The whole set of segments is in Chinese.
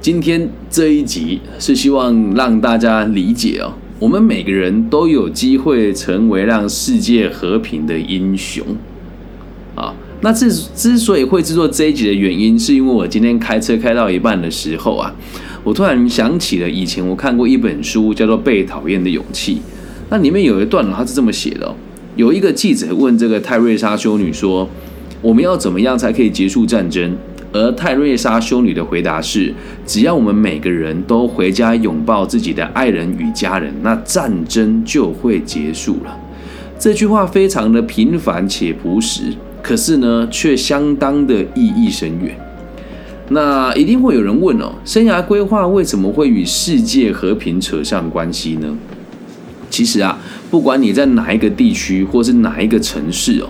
今天这一集是希望让大家理解哦，我们每个人都有机会成为让世界和平的英雄啊。那之之所以会制作这一集的原因，是因为我今天开车开到一半的时候啊，我突然想起了以前我看过一本书，叫做《被讨厌的勇气》。那里面有一段，他是这么写的：有一个记者问这个泰瑞莎修女说：“我们要怎么样才可以结束战争？”而泰瑞莎修女的回答是：“只要我们每个人都回家拥抱自己的爱人与家人，那战争就会结束了。”这句话非常的平凡且朴实，可是呢，却相当的意义深远。那一定会有人问哦，生涯规划为什么会与世界和平扯上关系呢？其实啊，不管你在哪一个地区或是哪一个城市哦。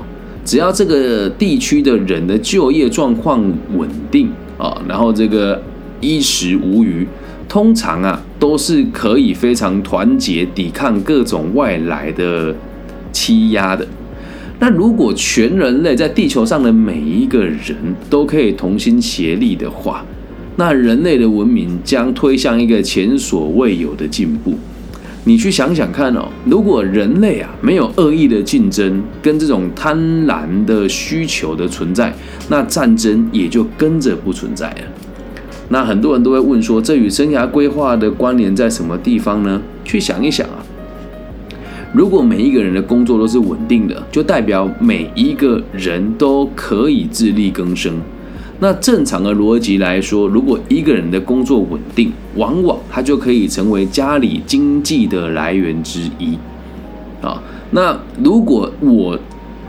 只要这个地区的人的就业状况稳定啊，然后这个衣食无虞，通常啊都是可以非常团结抵抗各种外来的欺压的。那如果全人类在地球上的每一个人都可以同心协力的话，那人类的文明将推向一个前所未有的进步。你去想想看哦，如果人类啊没有恶意的竞争跟这种贪婪的需求的存在，那战争也就跟着不存在了。那很多人都会问说，这与生涯规划的关联在什么地方呢？去想一想啊，如果每一个人的工作都是稳定的，就代表每一个人都可以自力更生。那正常的逻辑来说，如果一个人的工作稳定，往往他就可以成为家里经济的来源之一。啊，那如果我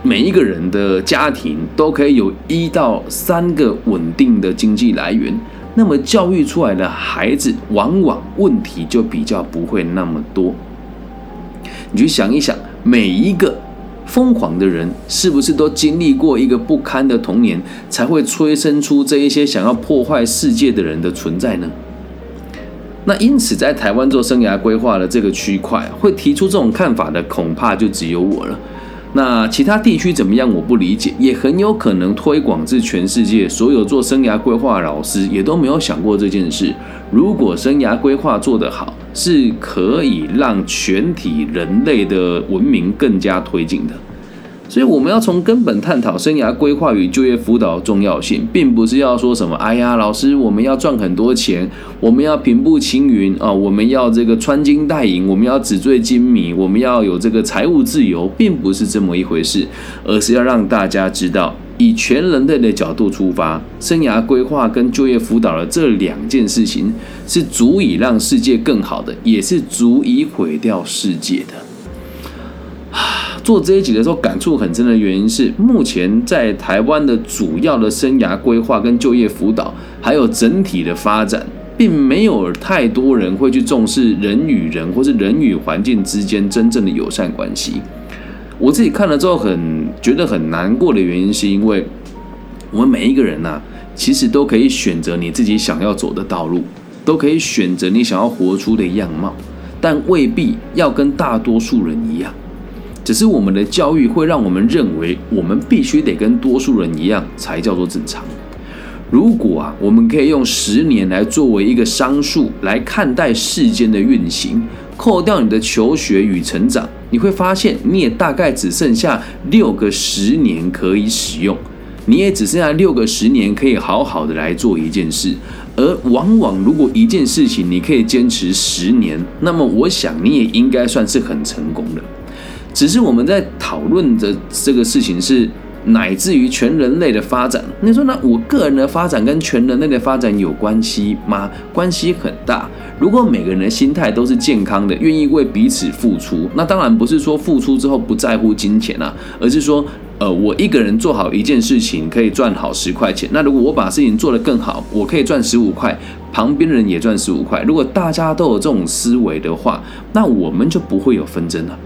每一个人的家庭都可以有一到三个稳定的经济来源，那么教育出来的孩子，往往问题就比较不会那么多。你去想一想，每一个。疯狂的人是不是都经历过一个不堪的童年，才会催生出这一些想要破坏世界的人的存在呢？那因此，在台湾做生涯规划的这个区块，会提出这种看法的，恐怕就只有我了。那其他地区怎么样？我不理解，也很有可能推广至全世界。所有做生涯规划老师也都没有想过这件事。如果生涯规划做得好，是可以让全体人类的文明更加推进的。所以我们要从根本探讨生涯规划与就业辅导的重要性，并不是要说什么“哎呀，老师，我们要赚很多钱，我们要平步青云啊，我们要这个穿金戴银，我们要纸醉金迷，我们要有这个财务自由”，并不是这么一回事，而是要让大家知道，以全人类的角度出发，生涯规划跟就业辅导的这两件事情是足以让世界更好的，也是足以毁掉世界的。做这一集的时候，感触很深的原因是，目前在台湾的主要的生涯规划跟就业辅导，还有整体的发展，并没有太多人会去重视人与人或是人与环境之间真正的友善关系。我自己看了之后，很觉得很难过的原因，是因为我们每一个人呐，其实都可以选择你自己想要走的道路，都可以选择你想要活出的样貌，但未必要跟大多数人一样。只是我们的教育会让我们认为，我们必须得跟多数人一样才叫做正常。如果啊，我们可以用十年来作为一个商数来看待世间的运行，扣掉你的求学与成长，你会发现你也大概只剩下六个十年可以使用，你也只剩下六个十年可以好好的来做一件事。而往往如果一件事情你可以坚持十年，那么我想你也应该算是很成功的。只是我们在讨论的这个事情是乃至于全人类的发展。你说，那我个人的发展跟全人类的发展有关系吗？关系很大。如果每个人的心态都是健康的，愿意为彼此付出，那当然不是说付出之后不在乎金钱啊，而是说，呃，我一个人做好一件事情可以赚好十块钱。那如果我把事情做得更好，我可以赚十五块，旁边的人也赚十五块。如果大家都有这种思维的话，那我们就不会有纷争了。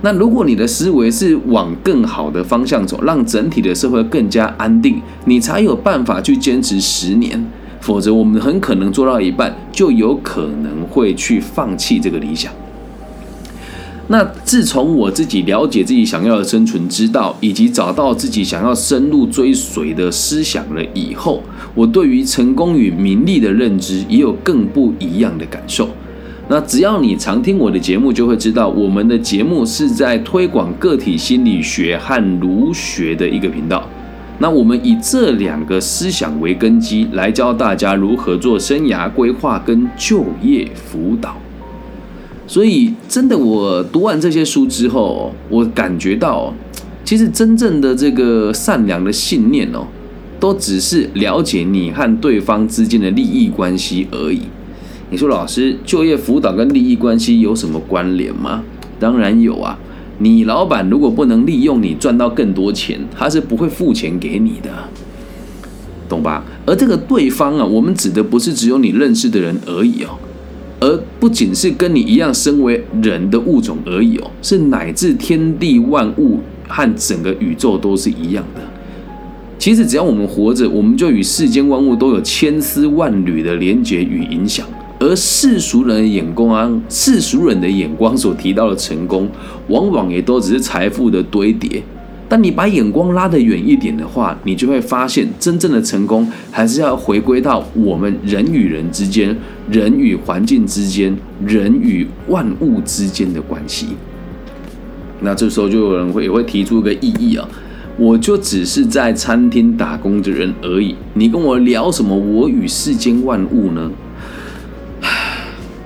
那如果你的思维是往更好的方向走，让整体的社会更加安定，你才有办法去坚持十年。否则，我们很可能做到一半，就有可能会去放弃这个理想。那自从我自己了解自己想要的生存之道，以及找到自己想要深入追随的思想了以后，我对于成功与名利的认知也有更不一样的感受。那只要你常听我的节目，就会知道我们的节目是在推广个体心理学和儒学的一个频道。那我们以这两个思想为根基，来教大家如何做生涯规划跟就业辅导。所以，真的，我读完这些书之后，我感觉到，其实真正的这个善良的信念哦，都只是了解你和对方之间的利益关系而已。你说，老师，就业辅导跟利益关系有什么关联吗？当然有啊。你老板如果不能利用你赚到更多钱，他是不会付钱给你的，懂吧？而这个对方啊，我们指的不是只有你认识的人而已哦。而不仅是跟你一样身为人的物种而已哦，是乃至天地万物和整个宇宙都是一样的。其实只要我们活着，我们就与世间万物都有千丝万缕的连结与影响。而世俗人的眼光啊，世俗人的眼光所提到的成功，往往也都只是财富的堆叠。但你把眼光拉得远一点的话，你就会发现，真正的成功还是要回归到我们人与人之间、人与环境之间、人与万物之间的关系。那这时候就有人会也会提出一个异议啊，我就只是在餐厅打工的人而已，你跟我聊什么我与世间万物呢？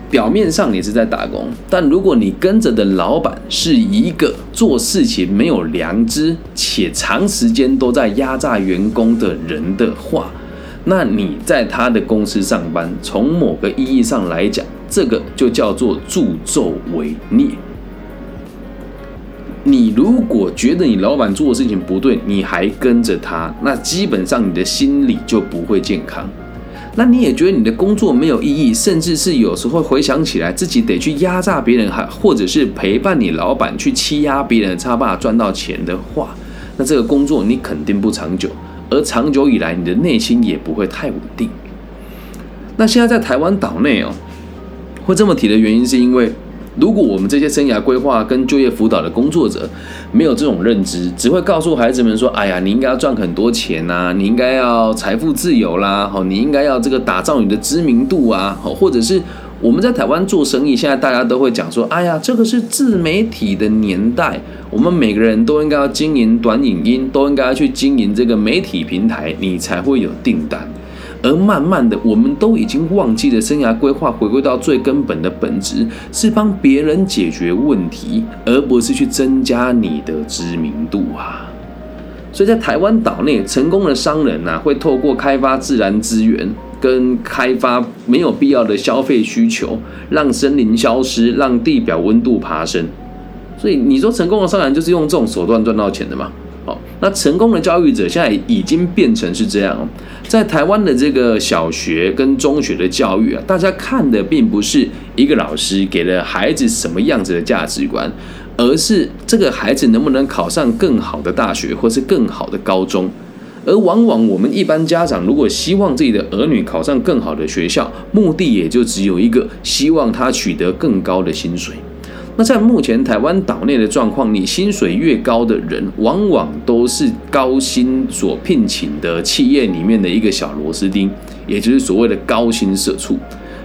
表面上你是在打工，但如果你跟着的老板是一个做事情没有良知且长时间都在压榨员工的人的话，那你在他的公司上班，从某个意义上来讲，这个就叫做助纣为虐。你如果觉得你老板做的事情不对，你还跟着他，那基本上你的心理就不会健康。那你也觉得你的工作没有意义，甚至是有时候回想起来自己得去压榨别人，还或者是陪伴你老板去欺压别人，才办法赚到钱的话，那这个工作你肯定不长久，而长久以来你的内心也不会太稳定。那现在在台湾岛内哦，会这么提的原因是因为。如果我们这些生涯规划跟就业辅导的工作者没有这种认知，只会告诉孩子们说：“哎呀，你应该要赚很多钱呐，你应该要财富自由啦，好，你应该要这个打造你的知名度啊，好，或者是我们在台湾做生意，现在大家都会讲说：哎呀，这个是自媒体的年代，我们每个人都应该要经营短影音，都应该要去经营这个媒体平台，你才会有订单。”而慢慢的，我们都已经忘记了生涯规划，回归到最根本的本质，是帮别人解决问题，而不是去增加你的知名度啊！所以在台湾岛内，成功的商人呐，会透过开发自然资源，跟开发没有必要的消费需求，让森林消失，让地表温度爬升。所以你说成功的商人就是用这种手段赚到钱的吗？好，那成功的教育者现在已经变成是这样，在台湾的这个小学跟中学的教育啊，大家看的并不是一个老师给了孩子什么样子的价值观，而是这个孩子能不能考上更好的大学或是更好的高中。而往往我们一般家长如果希望自己的儿女考上更好的学校，目的也就只有一个，希望他取得更高的薪水。那在目前台湾岛内的状况，你薪水越高的人，往往都是高薪所聘请的企业里面的一个小螺丝钉，也就是所谓的高薪社畜。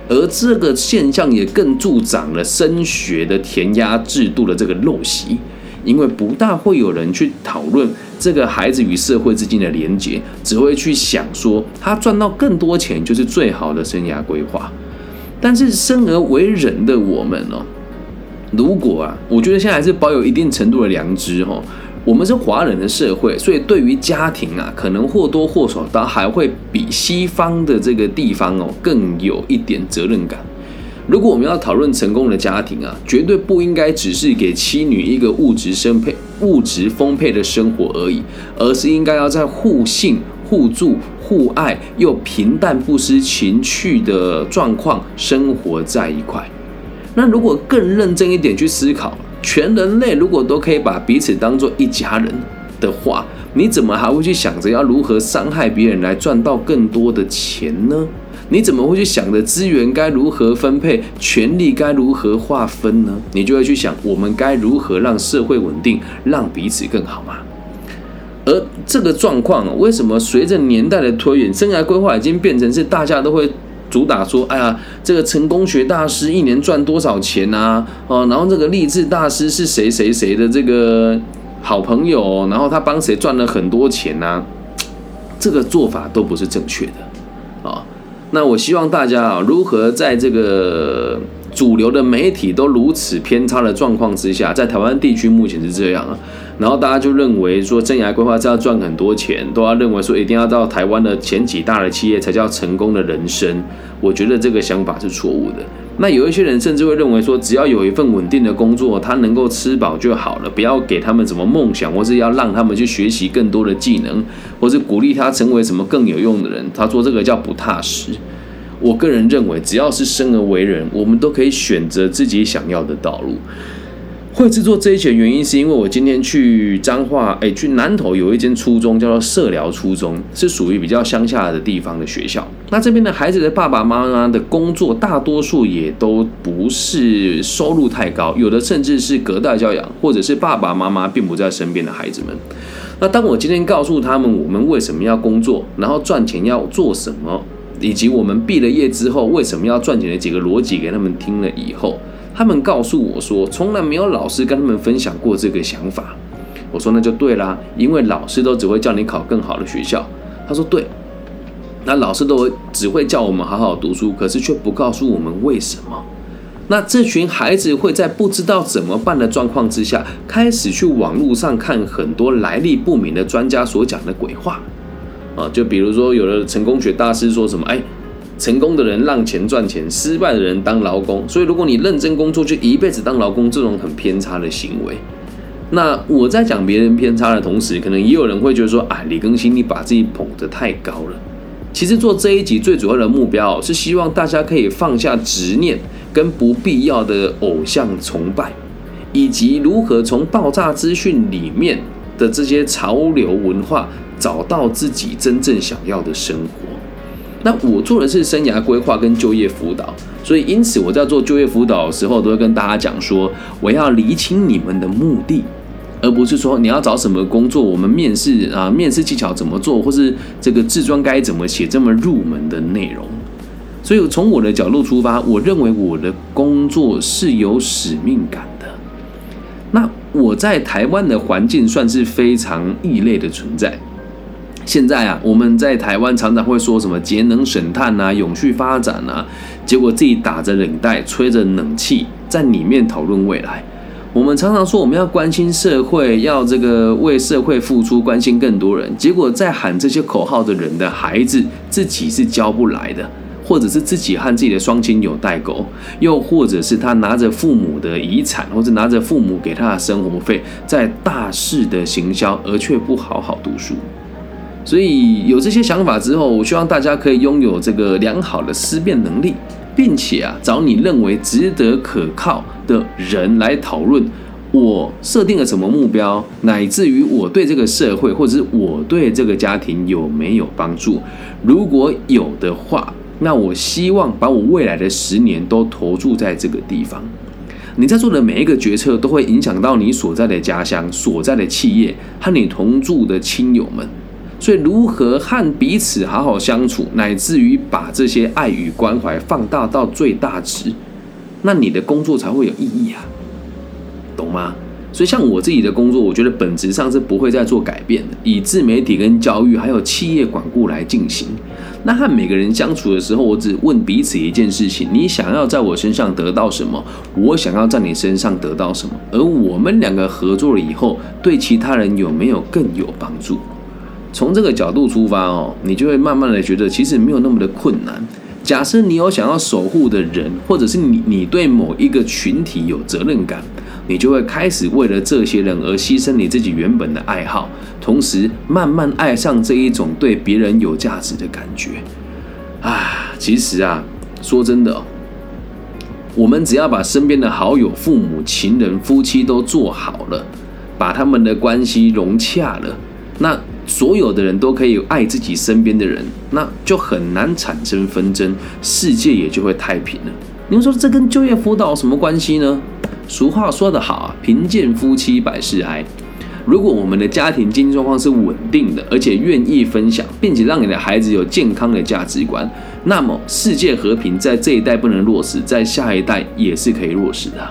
而这个现象也更助长了升学的填鸭制度的这个陋习，因为不大会有人去讨论这个孩子与社会之间的连结，只会去想说他赚到更多钱就是最好的生涯规划。但是生而为人的我们呢？如果啊，我觉得现在还是保有一定程度的良知哈。我们是华人的社会，所以对于家庭啊，可能或多或少，都还会比西方的这个地方哦更有一点责任感。如果我们要讨论成功的家庭啊，绝对不应该只是给妻女一个物质生配、物质丰沛的生活而已，而是应该要在互信、互助、互爱又平淡不失情趣的状况生活在一块。那如果更认真一点去思考，全人类如果都可以把彼此当做一家人的话，你怎么还会去想着要如何伤害别人来赚到更多的钱呢？你怎么会去想着资源该如何分配，权力该如何划分呢？你就会去想，我们该如何让社会稳定，让彼此更好嘛？而这个状况，为什么随着年代的推演，生涯规划已经变成是大家都会主打说，哎呀，这个成功学大师一年赚多少钱啊？哦，然后这个励志大师是谁谁谁的这个好朋友，然后他帮谁赚了很多钱呢？这个做法都不是正确的。啊那我希望大家啊，如何在这个主流的媒体都如此偏差的状况之下，在台湾地区目前是这样啊，然后大家就认为说，生涯规划是要赚很多钱，都要认为说一定要到台湾的前几大的企业才叫成功的人生。我觉得这个想法是错误的。那有一些人甚至会认为说，只要有一份稳定的工作，他能够吃饱就好了，不要给他们什么梦想，或是要让他们去学习更多的技能，或是鼓励他成为什么更有用的人。他说这个叫不踏实。我个人认为，只要是生而为人，我们都可以选择自己想要的道路。会制作这一期的原因，是因为我今天去彰化，哎，去南投有一间初中，叫做社寮初中，是属于比较乡下的地方的学校。那这边的孩子的爸爸妈妈的工作，大多数也都不是收入太高，有的甚至是隔代教养，或者是爸爸妈妈并不在身边的孩子们。那当我今天告诉他们，我们为什么要工作，然后赚钱要做什么，以及我们毕了业之后为什么要赚钱的几个逻辑给他们听了以后。他们告诉我说，从来没有老师跟他们分享过这个想法。我说那就对啦，因为老师都只会叫你考更好的学校。他说对，那老师都只会叫我们好好读书，可是却不告诉我们为什么。那这群孩子会在不知道怎么办的状况之下，开始去网络上看很多来历不明的专家所讲的鬼话啊，就比如说有的成功学大师说什么，哎。成功的人让钱赚钱，失败的人当劳工。所以，如果你认真工作，就一辈子当劳工，这种很偏差的行为。那我在讲别人偏差的同时，可能也有人会觉得说：“啊，李更新，你把自己捧得太高了。”其实做这一集最主要的目标是希望大家可以放下执念跟不必要的偶像崇拜，以及如何从爆炸资讯里面的这些潮流文化，找到自己真正想要的生活。那我做的是生涯规划跟就业辅导，所以因此我在做就业辅导的时候，都会跟大家讲说，我要理清你们的目的，而不是说你要找什么工作，我们面试啊，面试技巧怎么做，或是这个自传该怎么写这么入门的内容。所以从我的角度出发，我认为我的工作是有使命感的。那我在台湾的环境算是非常异类的存在。现在啊，我们在台湾常常会说什么节能省碳啊、永续发展啊，结果自己打着领带、吹着冷气，在里面讨论未来。我们常常说我们要关心社会，要这个为社会付出，关心更多人，结果在喊这些口号的人的孩子，自己是教不来的，或者是自己和自己的双亲有代沟，又或者是他拿着父母的遗产，或者拿着父母给他的生活费，在大肆的行销，而却不好好读书。所以有这些想法之后，我希望大家可以拥有这个良好的思辨能力，并且啊，找你认为值得可靠的人来讨论。我设定了什么目标，乃至于我对这个社会或者是我对这个家庭有没有帮助？如果有的话，那我希望把我未来的十年都投注在这个地方。你在做的每一个决策，都会影响到你所在的家乡、所在的企业和你同住的亲友们。所以，如何和彼此好好相处，乃至于把这些爱与关怀放大到最大值，那你的工作才会有意义啊，懂吗？所以，像我自己的工作，我觉得本质上是不会再做改变的，以自媒体跟教育还有企业管顾来进行。那和每个人相处的时候，我只问彼此一件事情：你想要在我身上得到什么？我想要在你身上得到什么？而我们两个合作了以后，对其他人有没有更有帮助？从这个角度出发哦，你就会慢慢的觉得其实没有那么的困难。假设你有想要守护的人，或者是你你对某一个群体有责任感，你就会开始为了这些人而牺牲你自己原本的爱好，同时慢慢爱上这一种对别人有价值的感觉。啊，其实啊，说真的，我们只要把身边的好友、父母、情人、夫妻都做好了，把他们的关系融洽了。那所有的人都可以爱自己身边的人，那就很难产生纷争，世界也就会太平了。您说这跟就业辅导什么关系呢？俗话说得好啊，贫贱夫妻百事哀。如果我们的家庭经济状况是稳定的，而且愿意分享，并且让你的孩子有健康的价值观，那么世界和平在这一代不能落实，在下一代也是可以落实的。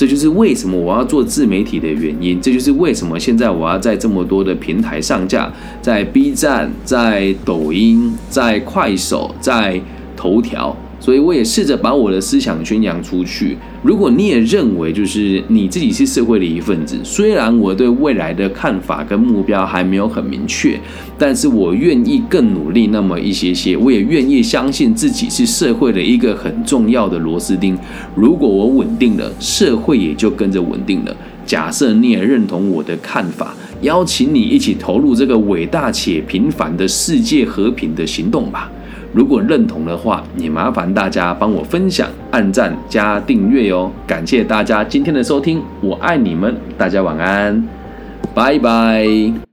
这就是为什么我要做自媒体的原因，这就是为什么现在我要在这么多的平台上架，在 B 站、在抖音、在快手、在头条。所以我也试着把我的思想宣扬出去。如果你也认为就是你自己是社会的一份子，虽然我对未来的看法跟目标还没有很明确，但是我愿意更努力那么一些些。我也愿意相信自己是社会的一个很重要的螺丝钉。如果我稳定了，社会也就跟着稳定了。假设你也认同我的看法，邀请你一起投入这个伟大且平凡的世界和平的行动吧。如果认同的话，也麻烦大家帮我分享、按赞、加订阅哦！感谢大家今天的收听，我爱你们，大家晚安，拜拜。